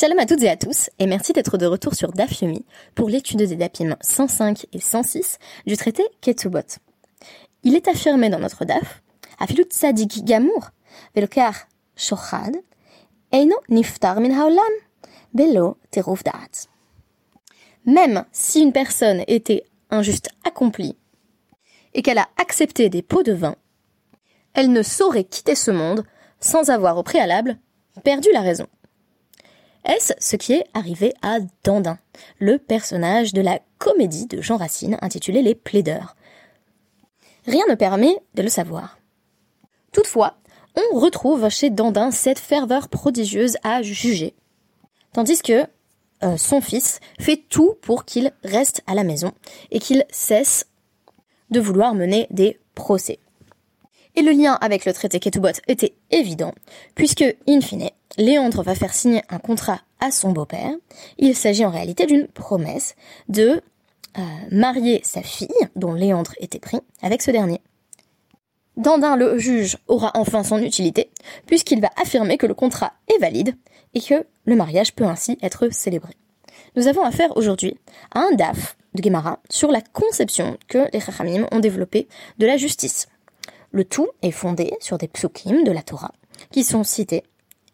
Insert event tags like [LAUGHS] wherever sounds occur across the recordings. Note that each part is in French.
Shalom à toutes et à tous, et merci d'être de retour sur Daf Yomi pour l'étude des Dapim 105 et 106 du traité Ketubot. Il est affirmé dans notre Daf, Afilut Tzadik Gamour, Velokar Shochad, Eino Niftar Min Haolam, Belo Teruf. Même si une personne était injuste accomplie et qu'elle a accepté des pots de vin, elle ne saurait quitter ce monde sans avoir au préalable perdu la raison. Est-ce ce qui est arrivé à Dandin, le personnage de la comédie de Jean Racine intitulée Les Plaideurs? Rien ne permet de le savoir. Toutefois, on retrouve chez Dandin cette ferveur prodigieuse à juger, tandis que euh, son fils fait tout pour qu'il reste à la maison et qu'il cesse de vouloir mener des procès. Et le lien avec le traité Ketubot était évident, puisque, in fine, Léandre va faire signer un contrat à son beau-père. Il s'agit en réalité d'une promesse de euh, marier sa fille, dont Léandre était pris, avec ce dernier. Dandin, le juge, aura enfin son utilité, puisqu'il va affirmer que le contrat est valide et que le mariage peut ainsi être célébré. Nous avons affaire aujourd'hui à un DAF de Gemara sur la conception que les Chachamim ont développée de la justice. Le tout est fondé sur des psukim de la Torah qui sont cités,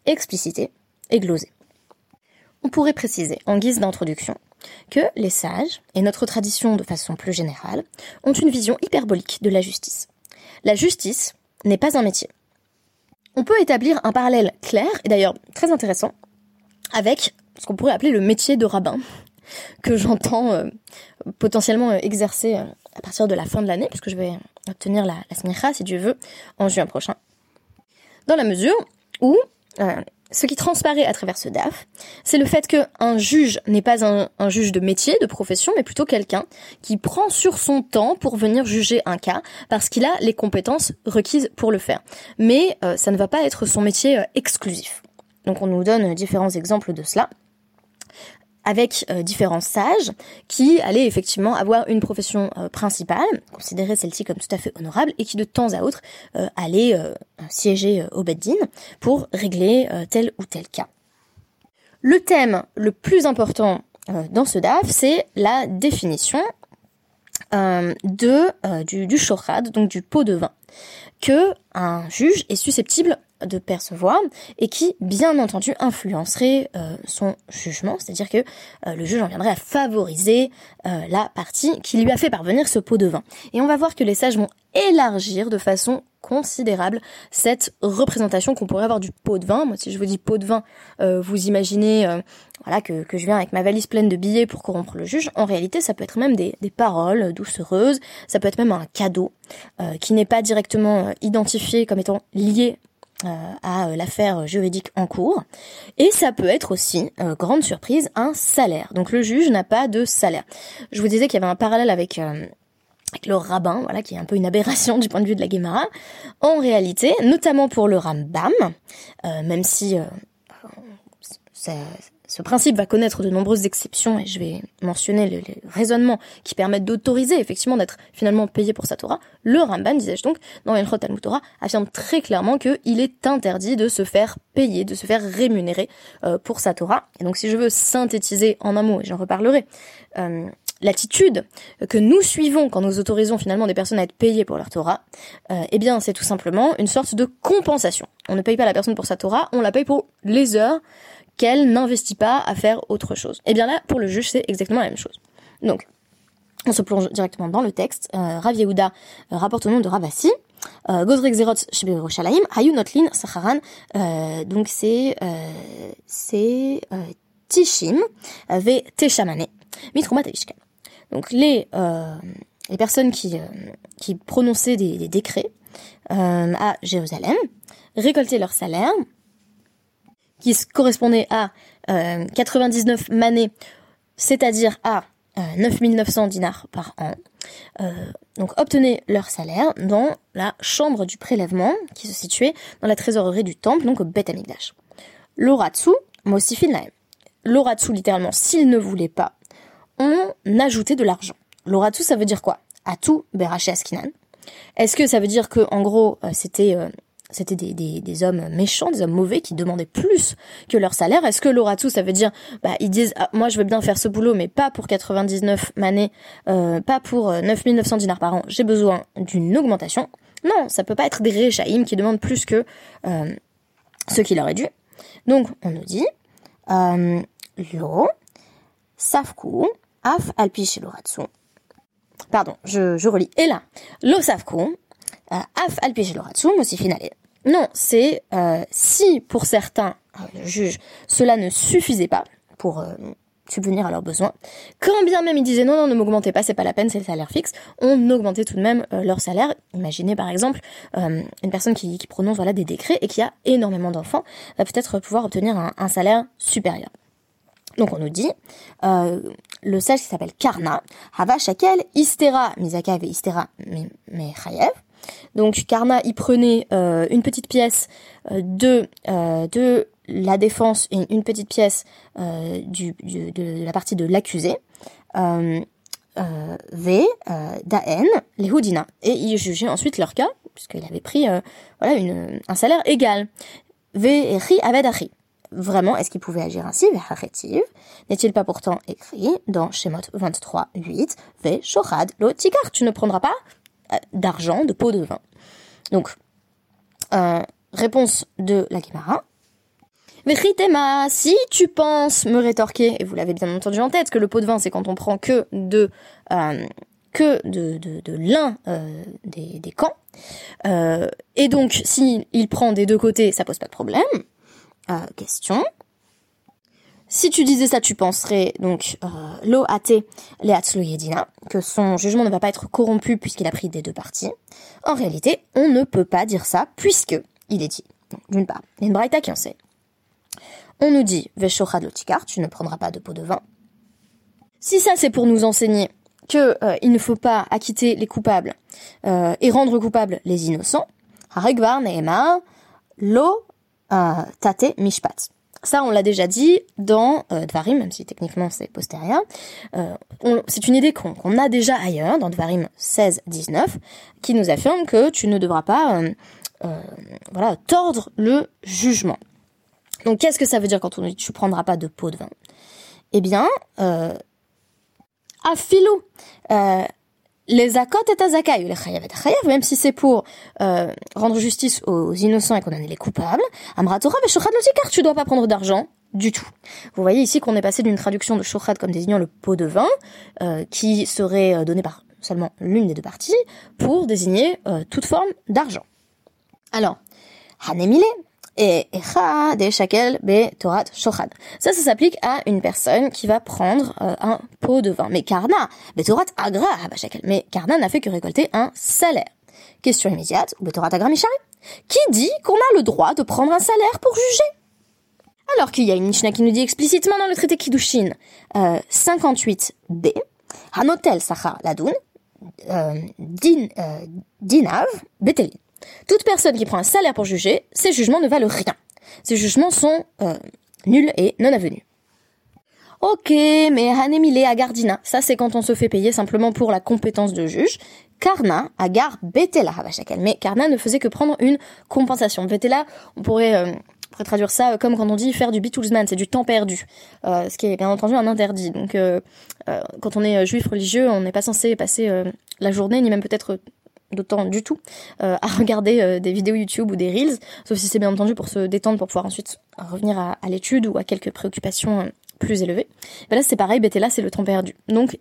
explicités et glosés. On pourrait préciser, en guise d'introduction, que les sages, et notre tradition de façon plus générale, ont une vision hyperbolique de la justice. La justice n'est pas un métier. On peut établir un parallèle clair, et d'ailleurs très intéressant, avec ce qu'on pourrait appeler le métier de rabbin, [LAUGHS] que j'entends euh, potentiellement euh, exercer euh, à partir de la fin de l'année, puisque je vais obtenir la, la si Dieu veut, en juin prochain. Dans la mesure où ce qui transparaît à travers ce DAF, c'est le fait qu'un juge n'est pas un, juge de métier, de profession, mais plutôt quelqu'un qui prend sur son temps pour venir juger un cas, parce qu'il a les compétences requises pour le faire. Mais ça ne va pas être son métier exclusif. Donc on nous donne différents exemples de cela avec euh, différents sages qui allaient effectivement avoir une profession euh, principale, considérer celle-ci comme tout à fait honorable, et qui de temps à autre euh, allaient siéger au Beddin pour régler tel ou tel cas. Le thème le plus important dans ce DAF, c'est la définition de du, du donc du pot de vin, que un juge est susceptible de percevoir et qui, bien entendu, influencerait euh, son jugement, c'est-à-dire que euh, le juge en viendrait à favoriser euh, la partie qui lui a fait parvenir ce pot de vin. Et on va voir que les sages vont élargir de façon considérable cette représentation qu'on pourrait avoir du pot de vin. Moi, si je vous dis pot de vin, vous imaginez voilà que, je viens avec ma valise pleine de billets pour corrompre le juge. En réalité, ça peut être même des, des paroles doucereuses, ça peut être même un cadeau qui n'est pas directement identifié comme étant lié à euh, l'affaire juridique en cours. Et ça peut être aussi, euh, grande surprise, un salaire. Donc le juge n'a pas de salaire. Je vous disais qu'il y avait un parallèle avec, avec le rabbin, voilà, qui est un peu une aberration [LAUGHS] du point de vue de la Guémara. En réalité, notamment pour le Rambam, même si ça, ce principe va connaître de nombreuses exceptions et je vais mentionner les, raisonnements qui permettent d'autoriser effectivement d'être finalement payé pour sa Torah. Le Ramban, disais-je donc, dans Elchot Talmud Torah, affirme très clairement qu'il est interdit de se faire payer, de se faire rémunérer euh, pour sa Torah. Et donc si je veux synthétiser en un mot, et j'en reparlerai, euh, l'attitude que nous suivons quand nous autorisons finalement des personnes à être payées pour leur Torah, euh, eh bien c'est tout simplement une sorte de compensation. On ne paye pas la personne pour sa Torah, on la paye pour les heures qu'elle n'investit pas à faire autre chose. Et eh bien là, pour le juge, c'est exactement la même chose. Donc, on se plonge directement dans le texte. Euh, Rav Yehuda euh, rapporte au nom de Ravasi. Euh, Gozrek Zerot Hayu Sacharan. Euh, donc c'est euh, c'est euh, Tishim ve Teshamane Tavishkan. Donc les les personnes qui qui prononçaient des, des décrets à Jérusalem récoltaient leur salaire qui correspondait à 99 euh, manées, c'est-à-dire à 9900 euh, dinars par an, euh, donc obtenaient leur salaire dans la chambre du prélèvement qui se situait dans la trésorerie du temple, donc au Beth Amikdash. L'oratsu, Mosifin L'oratsu, littéralement, s'il ne voulait pas, on ajoutait de l'argent. L'oratsu, ça veut dire quoi? Atu Beraché Askinan. Est-ce que ça veut dire que, en gros, c'était c'était des, des, hommes méchants, des hommes mauvais qui demandaient plus que leur salaire. Est-ce que l'oratu, ça veut dire, bah, ils disent, ah, moi je veux bien faire ce boulot, mais pas pour 99 manées, euh, pas pour 9900 dinars par an, j'ai besoin d'une augmentation. Non, ça peut pas être des réchaïm qui demandent plus que euh, ce qui leur est dû. Donc, on nous dit, euh, lo, safku, af alpi l'oratsu. Pardon, je, je relis. Et là, lo safku, euh, af alpi l'oratsu, aussi finale. Non, c'est euh, si pour certains euh, juges cela ne suffisait pas pour euh, subvenir à leurs besoins. Quand bien même ils disaient non, non, ne m'augmentez pas, c'est pas la peine, c'est le salaire fixe, on augmentait tout de même euh, leur salaire. Imaginez par exemple euh, une personne qui, qui, prononce voilà des décrets et qui a énormément d'enfants va peut-être pouvoir obtenir un, un, salaire supérieur. Donc on nous dit euh, le sage qui s'appelle Karna, Hava Shakel, Istera, Mizaka et Istera, mais Chayev. Donc Karna, il prenait euh, une petite pièce de de la défense et une petite pièce euh, du, de la partie de l'accusé. Euh, euh, v, euh, Daen, les Houdina. Et il jugeait ensuite leur cas, puisqu'il avait pris euh, voilà une, un salaire égal. V et Ri Aved Vraiment, est-ce qu'il pouvait agir ainsi? N'est-il pas pourtant écrit dans Shemot 23, 8, V, Shochad, lo tikar, tu ne prendras pas euh, d'argent, de pot de vin. Donc, euh, réponse de la Gemara, Vechitema, si tu penses me rétorquer, et vous l'avez bien entendu en tête, que le pot de vin, c'est quand on prend que de euh, que de, de, l'un euh, des, des camps. Euh, et donc, si il prend des deux côtés, ça pose pas de problème. Euh, question. Si tu disais ça, tu penserais donc euh, lo ate le yedina, que son jugement ne va pas être corrompu puisqu'il a pris des deux parties. En réalité, on ne peut pas dire ça puisque il est dit. D'une part, il y qui. On nous dit Veshochad lotikar, tu ne prendras pas de pot de vin. Si ça c'est pour nous enseigner que euh, il ne faut pas acquitter les coupables euh, et rendre coupables les innocents, Haregvar Neema lo tate mishpat. Ça, on l'a déjà dit dans euh, Dvarim, même si techniquement c'est postérieur. Euh, c'est une idée qu'on qu a déjà ailleurs, dans Dvarim 16-19, qui nous affirme que tu ne devras pas euh, voilà, tordre le jugement. Donc qu'est-ce que ça veut dire quand on dit tu prendras pas de pot de vin? Eh bien, euh, à euh, les akot et azakai, les chayav et chayav, même si c'est pour euh, rendre justice aux innocents et condamner les coupables, amratora veshochad lotikar, tu dois pas prendre d'argent du tout. Vous voyez ici qu'on est passé d'une traduction de shochad comme désignant le pot de vin, euh, qui serait euh, donné par seulement l'une des deux parties, pour désigner euh, toute forme d'argent. Alors, hanemile, et. Ça, ça s'applique à une personne qui va prendre euh, un pot de vin. Mais Karna, be torat agra shakel. Mais Karna n'a fait que récolter un salaire. Question immédiate, be torat agra Qui dit qu'on a le droit de prendre un salaire pour juger? Alors qu'il y a une Mishnah qui nous dit explicitement dans le traité Kiddushin euh, 58b, Hanotel Sachar Ladoun, euh, din, euh, Dinav Betelin. Toute personne qui prend un salaire pour juger, ses jugements ne valent rien. Ces jugements sont euh, nuls et non avenus. Ok, mais Hanemile Agardina, ça c'est quand on se fait payer simplement pour la compétence de juge. Karna, Agar, Betela Havashakel. Mais Karna ne faisait que prendre une compensation. Betela, on pourrait, euh, pourrait traduire ça comme quand on dit faire du bitulzman, c'est du temps perdu. Euh, ce qui est bien entendu un interdit. Donc euh, euh quand on est juif religieux, on n'est pas censé passer euh, la journée, ni même peut-être de temps du tout euh, à regarder euh, des vidéos YouTube ou des reels, sauf si c'est bien entendu pour se détendre pour pouvoir ensuite revenir à, à l'étude ou à quelques préoccupations euh, plus élevées. Ben là c'est pareil, là c'est le temps perdu. Donc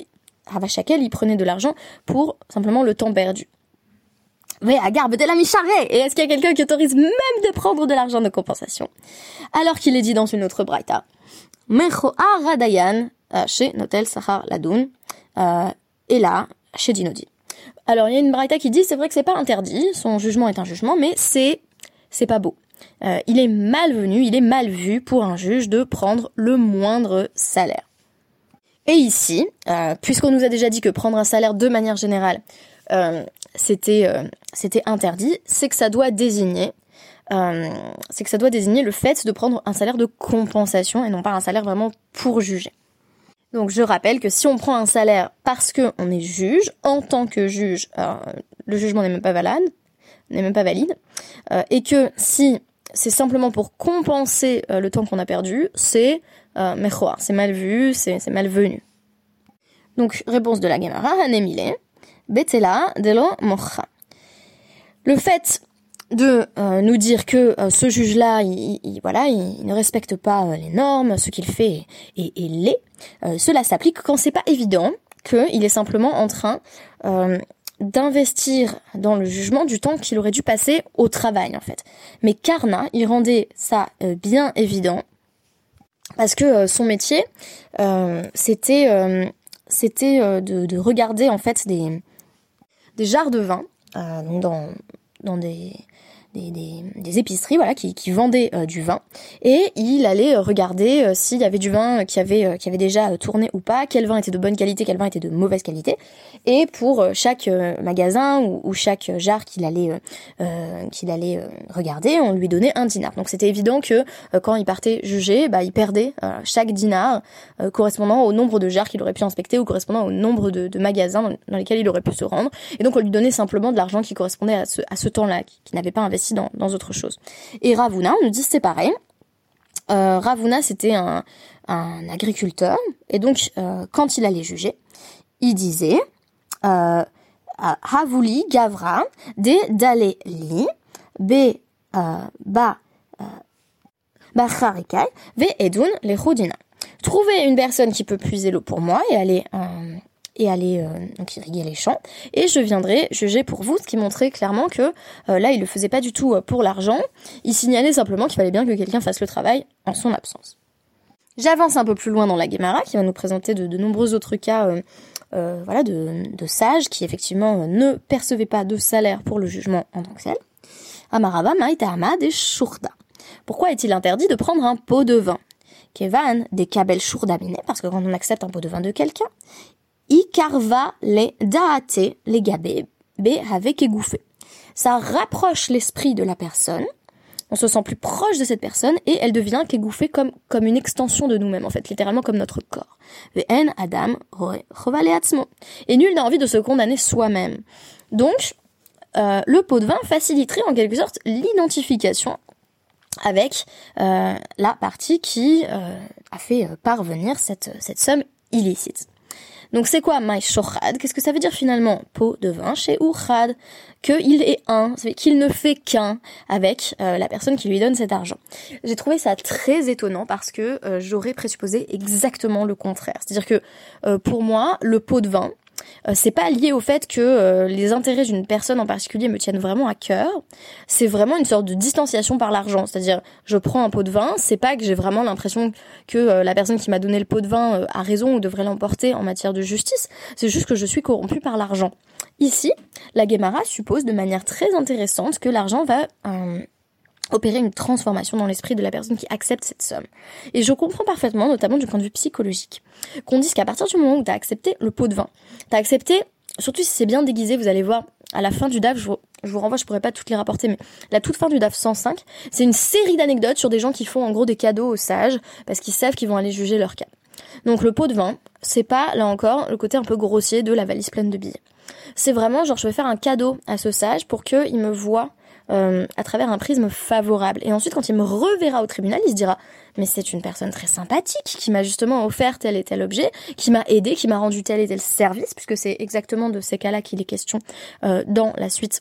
Ravachakel il prenait de l'argent pour simplement le temps perdu. Mais à garde de la micharée Et est-ce qu'il y a quelqu'un qui autorise même de prendre de l'argent de compensation? Alors qu'il est dit dans une autre braïta. Mecho Aradayan chez Notel Sahar Ladoun et là chez Dinodi. Alors il y a une braïta qui dit c'est vrai que c'est pas interdit, son jugement est un jugement, mais c'est c'est pas beau. Euh, il est malvenu, il est mal vu pour un juge de prendre le moindre salaire. Et ici, euh, puisqu'on nous a déjà dit que prendre un salaire de manière générale, euh, c'était c'était interdit, c'est que ça doit désigner c'est que ça doit désigner le fait de prendre un salaire de compensation et non pas un salaire vraiment pour juger. Donc je rappelle que si on prend un salaire parce qu'on est juge, en tant que juge, euh, le jugement n'est même pas valable, n'est même pas valide, et que si c'est simplement pour compenser le temps qu'on a perdu, c'est mechoar, c'est mal vu, c'est malvenu. Donc, réponse de la Gemara, Hanemile, Betela Delo Mocha. Le fait de euh, nous dire que euh, ce juge-là, il, ne respecte pas euh, les normes, ce qu'il fait est, est, laid, cela s'applique quand c'est pas évident qu'il est simplement en train d'investir dans le jugement du temps qu'il aurait dû passer au travail en fait. Mais Karna, il rendait ça bien évident parce que son métier, c'était de, de, regarder en fait des des jarres de vin dans dans des des, épiceries voilà qui, qui vendaient euh, du vin. Et il allait euh, regarder euh, s'il y avait du vin qui avait qui avait déjà tourné ou pas, quel vin était de bonne qualité, quel vin était de mauvaise qualité. Et pour chaque magasin ou, chaque jarre qu'il allait qu'il allait regarder, on lui donnait un dinar. Donc c'était évident que quand il partait juger, bah il perdait chaque dinar correspondant au nombre de jarres qu'il aurait pu inspecter ou correspondant au nombre de, magasins dans, lesquels il aurait pu se rendre. Et donc on lui donnait simplement de l'argent qui correspondait à ce, à ce temps-là, qui n'avait pas investi dans, dans autre chose. Et Ravuna, on nous dit c'est pareil. Euh, Ravuna, c'était un, un, agriculteur, et donc euh, quand il allait juger, il disait euh, Havuli Gavra de Dale Li euh, Ba Ve Edun Le Trouver une personne qui peut puiser l'eau pour moi et aller et aller euh, irriguer les champs. Et je viendrai juger pour vous ce qui montrait clairement que euh, là il le faisait pas du tout euh, pour l'argent. Il signalait simplement qu'il fallait bien que quelqu'un fasse le travail en son absence. J'avance un peu plus loin dans la Gemara qui va nous présenter de, nombreux autres cas voilà de, de, sages qui effectivement ne percevaient pas de salaire pour le jugement en tant que tel. Amaraba Maïtahama des Shurda pourquoi est-il interdit de prendre un pot de vin? Kevan des Kabel Shurdamine, parce que quand on accepte un pot de vin de quelqu'un, Ikarva les daate les gabé be avec égouffé. Ça rapproche l'esprit de la personne. On se sent plus proche de cette personne et elle devient qu'égouffée comme, comme une extension de nous-mêmes, en fait, littéralement comme notre corps. En Adam Et nul n'a envie de se condamner soi-même. Donc, euh, le pot de vin faciliterait en quelque sorte l'identification avec euh, la partie qui euh, a fait parvenir cette, cette somme illicite. Donc c'est quoi my shochad Qu'est-ce que ça veut dire finalement? Pot de vin chez Urchad Qu'il est un, qu'il ne fait qu'un avec euh, la personne qui lui donne cet argent. J'ai trouvé ça très étonnant parce que euh, j'aurais présupposé exactement le contraire. C'est-à-dire que euh, pour moi, le pot de vin, c'est pas lié au fait que euh, les intérêts d'une personne en particulier me tiennent vraiment à cœur. C'est vraiment une sorte de distanciation par l'argent. C'est-à-dire, je prends un pot de vin, c'est pas que j'ai vraiment l'impression que euh, la personne qui m'a donné le pot de vin a raison ou devrait l'emporter en matière de justice. C'est juste que je suis corrompu par l'argent. Ici, la Guémara suppose de manière très intéressante que l'argent va opérer une transformation dans l'esprit de la personne qui accepte cette somme. Et je comprends parfaitement, notamment du point de vue psychologique, qu'on dise qu'à partir du moment où tu as accepté le pot de vin, tu as accepté, surtout si c'est bien déguisé, vous allez voir, à la fin du DAF, je vous, renvoie, je pourrais pas toutes les rapporter, mais la toute fin du DAF 105, c'est une série d'anecdotes sur des gens qui font en gros des cadeaux aux sages, parce qu'ils savent qu'ils vont aller juger leur cas. Donc le pot de vin, c'est pas, là encore, le côté un peu grossier de la valise pleine de billets. C'est vraiment genre je vais faire un cadeau à ce sage pour qu'il me voit euh, à travers un prisme favorable. Et ensuite, quand il me reverra au tribunal, il se dira mais c'est une personne très sympathique qui m'a justement offert tel et tel objet, qui m'a aidé, qui m'a rendu tel et tel service, puisque c'est exactement de ces cas-là qu'il est question euh, dans la suite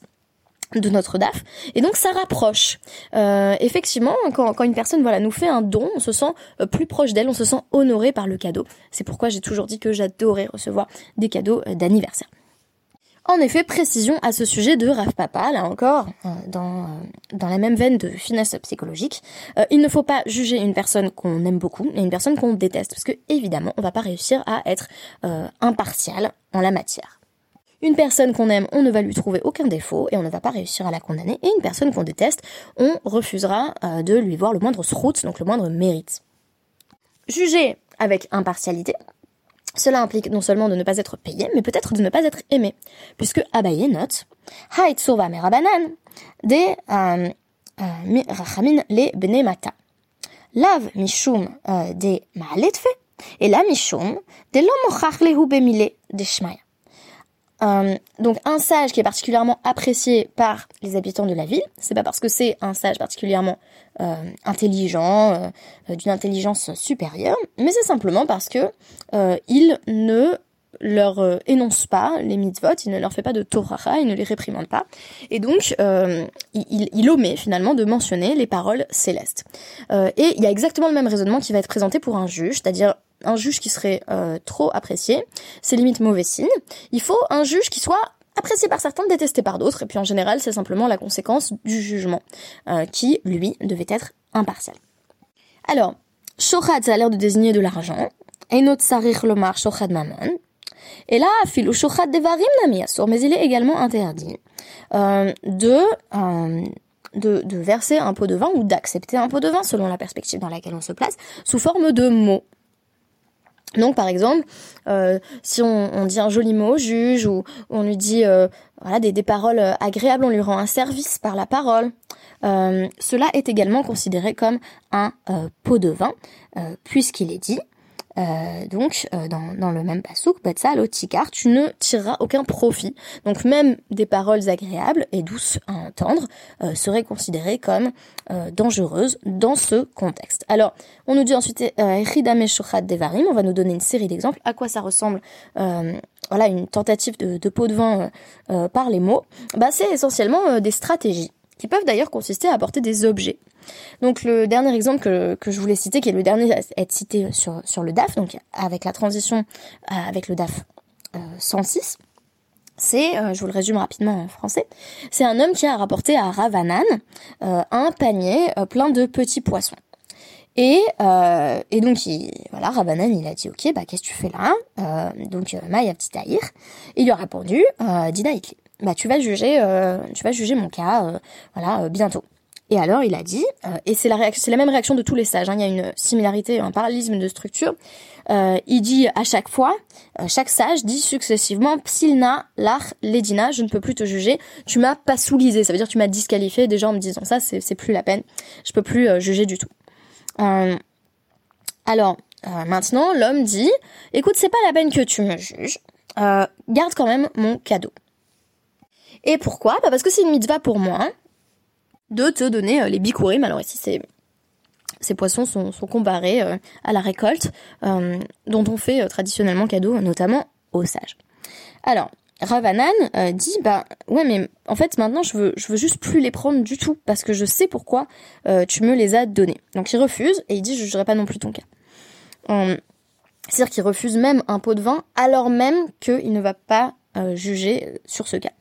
de notre DAF. Et donc ça rapproche. Euh, effectivement, quand, quand, une personne voilà nous fait un don, on se sent plus proche d'elle, on se sent honoré par le cadeau. C'est pourquoi j'ai toujours dit que j'adorais recevoir des cadeaux d'anniversaire. En effet, précision à ce sujet de Raf Papa, là encore, euh, dans, euh, dans la même veine de finesse psychologique, euh, il ne faut pas juger une personne qu'on aime beaucoup et une personne qu'on déteste, parce que évidemment, on va pas réussir à être impartial en la matière. Une personne qu'on aime, on ne va lui trouver aucun défaut et on ne va pas réussir à la condamner. Et une personne qu'on déteste, on refusera de lui voir le moindre srout, donc le moindre mérite. Juger avec impartialité, cela implique non seulement de ne pas être payé, mais peut-être de ne pas être aimé, puisque Abaye note Haït sova merabanan de euh, euh, rachamin le bene mata. Lav mishum euh, de maaletfe et la mishum de l'homochach lehu bemile de shmaya. Euh, donc un sage qui est particulièrement apprécié par les habitants de la ville. C'est pas parce que c'est un sage particulièrement euh, intelligent, euh, d'une intelligence supérieure, mais c'est simplement parce que il ne leur énonce pas les mitzvot, il ne leur fait pas de Torah, il ne les réprimande pas, et donc il, il, omet finalement de mentionner les paroles célestes. et il y a exactement le même raisonnement qui va être présenté pour un juge, c'est-à-dire un juge qui serait euh, trop apprécié, c'est limite mauvais signe. Il faut un juge qui soit apprécié par certains, détesté par d'autres, et puis en général c'est simplement la conséquence du jugement, euh, qui, lui, devait être impartial. Alors, shochad, ça a l'air de désigner de l'argent, et notre sarir lomar shochad mamon, et là, filou shochad devarim nami mais il est également interdit euh, de, verser un pot de vin ou d'accepter un pot de vin selon la perspective dans laquelle on se place, sous forme de mots. Donc par exemple, euh, si on, dit un joli mot au juge ou, on lui dit euh, voilà des, paroles euh, agréables, on lui rend un service par la parole. cela est également considéré comme un pot de vin, puisqu'il est dit euh, donc, euh, dans, le même pasouk, car tu ne tireras aucun profit. Donc, même des paroles agréables et douces à entendre euh, seraient considérées comme dangereuses dans ce contexte. Alors, on nous dit ensuite Devarim, on va nous donner une série d'exemples. À quoi ça ressemble Voilà, une tentative de, pot de vin par les mots? Bah, c'est essentiellement des stratégies qui peuvent d'ailleurs consister à apporter des objets. Donc le dernier exemple que, que, je voulais citer, qui est le dernier à être cité sur, sur le DAF, donc avec la transition euh, avec le DAF 106, euh, c'est, euh, je vous le résume rapidement en français, c'est un homme qui a rapporté à Ravanan un panier plein de petits poissons. Et, et donc, il, voilà, Ravanan, il a dit, ok, bah, qu'est-ce que tu fais là Donc, Maya Petit il lui a répondu, Dina bah, tu vas juger, tu vas juger mon cas, voilà, bientôt. Et alors il a dit, euh, et c'est la, la même réaction de tous les sages, hein, il y a une similarité, un parallélisme de structure, euh, il dit à chaque fois, euh, chaque sage dit successivement, Psilna, l'ar, ledina, je ne peux plus te juger, tu m'as pas soulisé, ça veut dire tu m'as disqualifié déjà en me disant ça, c'est, plus la peine, je peux plus juger du tout. alors, maintenant l'homme dit, écoute c'est pas la peine que tu me juges, garde quand même mon cadeau. Et pourquoi? Bah Parce que c'est une mitzvah pour moi, de te donner euh, les bikurim. Alors ici, ces poissons sont, comparés euh, à la récolte, euh, dont on fait traditionnellement cadeau, notamment aux sages. Alors, Ravanan dit bah ouais mais en fait maintenant je veux je veux juste plus les prendre du tout parce que je sais pourquoi tu me les as donnés. Donc il refuse et il dit je jugerai pas non plus ton cas. C'est-à-dire qu'il refuse même un pot de vin alors même qu'il ne va pas juger sur ce cas.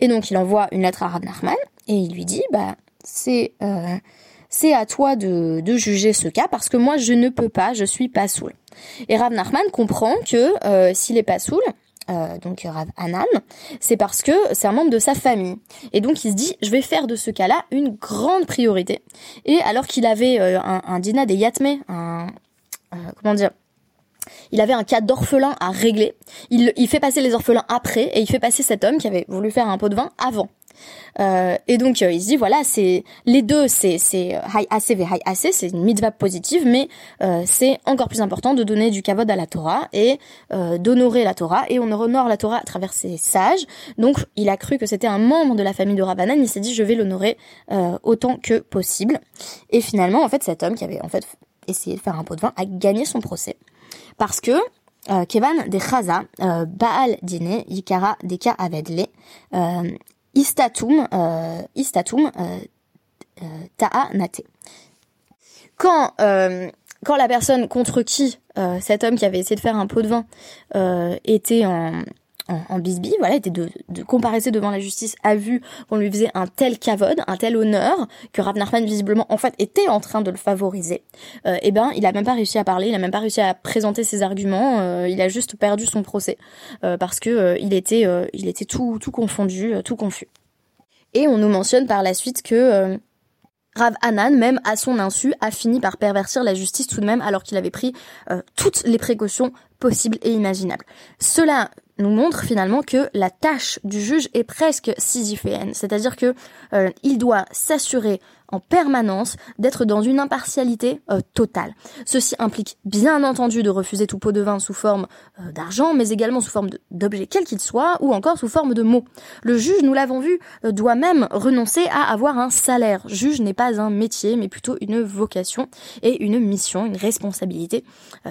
Et donc il envoie une lettre à Rav et il lui dit bah c'est euh, c'est à toi de, de, juger ce cas parce que moi je ne peux pas, je suis pas saoul. Et Rav Nachman comprend que euh, s'il est pas saoul, euh, donc Rav Anan, c'est parce que c'est un membre de sa famille. Et donc il se dit, je vais faire de ce cas-là une grande priorité. Et alors qu'il avait un, un dîner des yatmé, un comment dire, il avait un cas d'orphelin à régler. Il, il fait passer les orphelins après et il fait passer cet homme qui avait voulu faire un pot de vin avant. Euh, et donc euh, il se dit voilà c'est les deux c'est c'est high AC v high AC c'est une mitzvah positive mais euh, c'est encore plus important de donner du kavod à la Torah et d'honorer la Torah et on honore la Torah à travers ses sages. Donc il a cru que c'était un membre de la famille de Rabbanan il s'est dit je vais l'honorer autant que possible. Et finalement en fait cet homme qui avait en fait essayé de faire un pot de vin a gagné son procès. Parce que Kevan de Chaza, Baal Dine, Yikara Deka Avedle, euh, istatum euh, euh, ta'a nate. Quand quand la personne contre qui cet homme qui avait essayé de faire un pot de vin était en, en, bisbille, voilà, était de, de comparaître devant la justice, a vu qu'on lui faisait un tel cavode, un tel honneur, que Rav visiblement en fait était en train de le favoriser. Euh, et eh ben, il a même pas réussi à parler, il a même pas réussi à présenter ses arguments, euh, il a juste perdu son procès euh, parce que il était, il était tout, tout confondu, tout confus. Et on nous mentionne par la suite que Rav Hanan, même à son insu, a fini par pervertir la justice tout de même alors qu'il avait pris toutes les précautions possibles et imaginables. Cela nous montre finalement que la tâche du juge est presque sisyphéenne, c'est-à-dire que euh, il doit s'assurer en permanence d'être dans une impartialité euh, totale. Ceci implique bien entendu de refuser tout pot de vin sous forme euh, d'argent, mais également sous forme d'objet quel qu'il soit, ou encore sous forme de mots. Le juge, nous l'avons vu, euh, doit même renoncer à avoir un salaire. Juge n'est pas un métier, mais plutôt une vocation et une mission, une responsabilité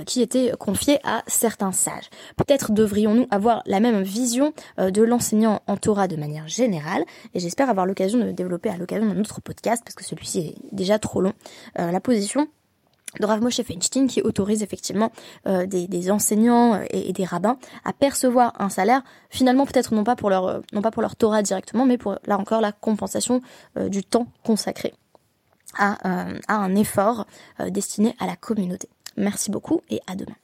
qui était confiée à certains sages. Peut-être devrions-nous avoir la même vision de l'enseignant en Torah de manière générale, et j'espère avoir l'occasion de développer à l'occasion d'un autre podcast, parce que celui-ci est déjà trop long, la position de Rav Moshe Feinstein qui autorise effectivement euh, des, enseignants euh, et, des rabbins à percevoir un salaire finalement peut-être non pas pour leur euh, non Torah directement mais pour là encore la compensation du temps consacré à un effort destiné à la communauté. Merci beaucoup et à demain.